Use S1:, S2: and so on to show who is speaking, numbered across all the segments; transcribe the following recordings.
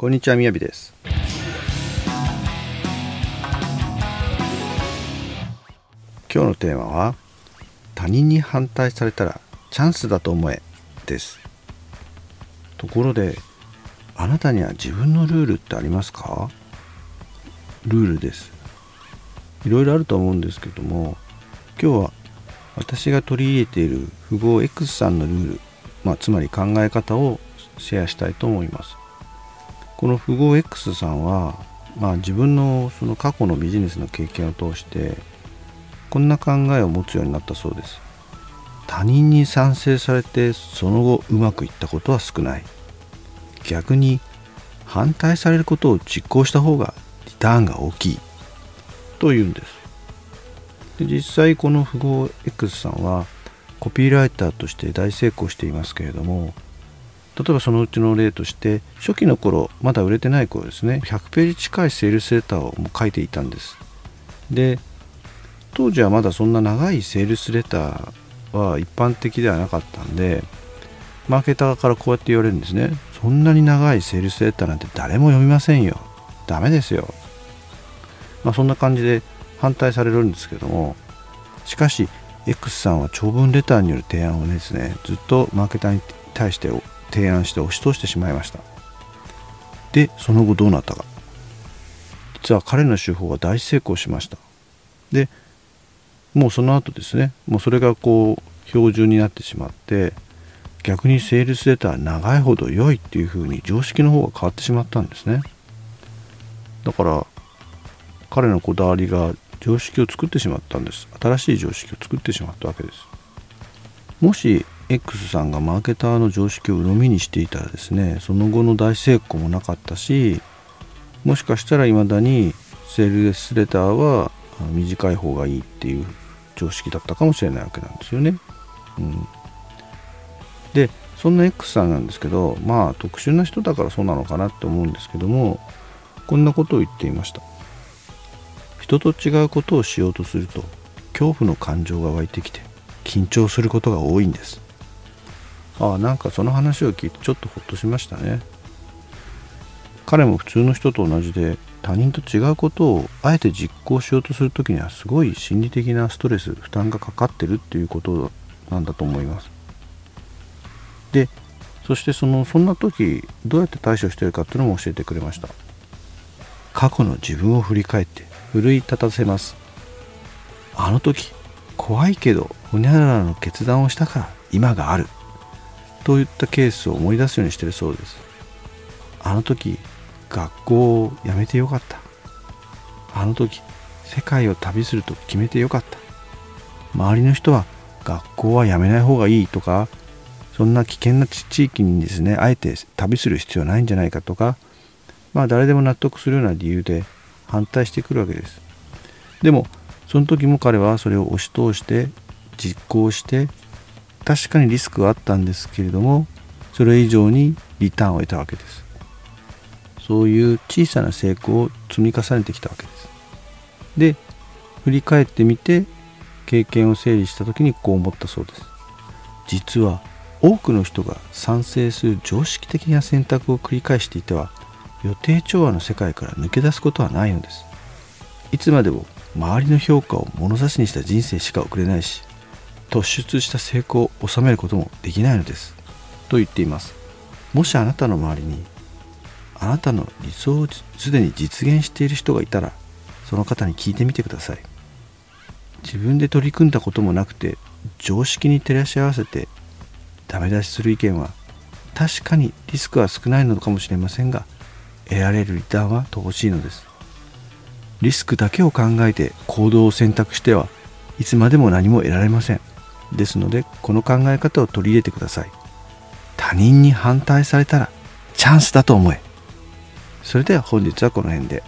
S1: こんにちは、みやびです。今日のテーマは他人に反対されたらチャンスだと思えです。ところで、あなたには自分のルールってありますか？ルールです。いろいろあると思うんですけども、今日は私が取り入れている富豪 X さんのルール、まあ、つまり考え方をシェアしたいと思います。この富豪 X さんは、まあ、自分のその過去のビジネスの経験を通してこんな考えを持つようになったそうです。他人に賛成されてその後うまくいったことは少ない。逆に反対されることを実行した方がリターンが大きい。というんです。で実際この富豪 X さんはコピーライターとして大成功していますけれども例えばそのうちの例として初期の頃まだ売れてない頃ですね。100ページ近いセールスレターをもう書いていたんです。で当時はまだそんな長いセールスレターは一般的ではなかったんでマーケターからこうやって言われるんですね。そんなに長いセールスレターなんて誰も読みませんよ。ダメですよ。まあそんな感じで反対されるんですけどもしかし X さんは長文レターによる提案をですねずっとマーケターに対して提案して押し通してしまいました。でその後どうなったか。実は彼の手法は大成功しました。でもうその後ですね。もうそれがこう標準になってしまって逆にセールスレター長いほど良いっていうふうに常識の方が変わってしまったんですね。だから彼のこだわりが常識を作ってしまったんです。新しい常識を作ってしまったわけです。もし X さんがマーケターの常識を鵜呑みにしていたらですねその後の大成功もなかったしもしかしたら未だにセールスレターは短い方がいいっていう常識だったかもしれないわけなんですよね。うん、でそんな X さんなんですけどまあ特殊な人だからそうなのかなって思うんですけどもこんなことを言っていました。人と違うことをしようとすると恐怖の感情が湧いてきて緊張することが多いんです。ああなんかその話を聞いてちょっとほっとしましたね。彼も普通の人と同じで他人と違うことをあえて実行しようとする時にはすごい心理的なストレス負担がかかってるっていうことなんだと思います。でそしてそのそんな時どうやって対処してるかっていうのも教えてくれました。過去の自分を振り返って奮い立たせます。あの時怖いけどほにゃららの決断をしたから今がある。といったケースを思い出すようにしてるそうです。あの時学校を辞めてよかった。あの時世界を旅すると決めてよかった。周りの人は学校は辞めない方がいいとかそんな危険な地域にですねあえて旅する必要ないんじゃないかとかまあ誰でも納得するような理由で反対してくるわけです。でもその時も彼はそれを押し通して実行して確かにリスクはあったんですけれどもそれ以上にリターンを得たわけです。そういう小さな成功を積み重ねてきたわけです。で振り返ってみて経験を整理した時にこう思ったそうです。実は多くの人が賛成する常識的な選択を繰り返していては予定調和の世界から抜け出すことはないのです。いつまでも周りの評価を物差しにした人生しか送れないし突出した成功を収めることもできないのです。と言っています。もしあなたの周りにあなたの理想をすでに実現している人がいたらその方に聞いてみてください。自分で取り組んだこともなくて常識に照らし合わせてダメ出しする意見は確かにリスクは少ないのかもしれませんが得られるリターンは乏しいのです。リスクだけを考えて行動を選択してはいつまでも何も得られません。ですのでこの考え方を取り入れてください。他人に反対されたらチャンスだと思え。それでは本日はこの辺で。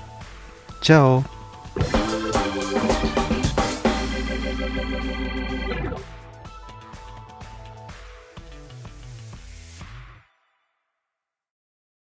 S1: チャオ。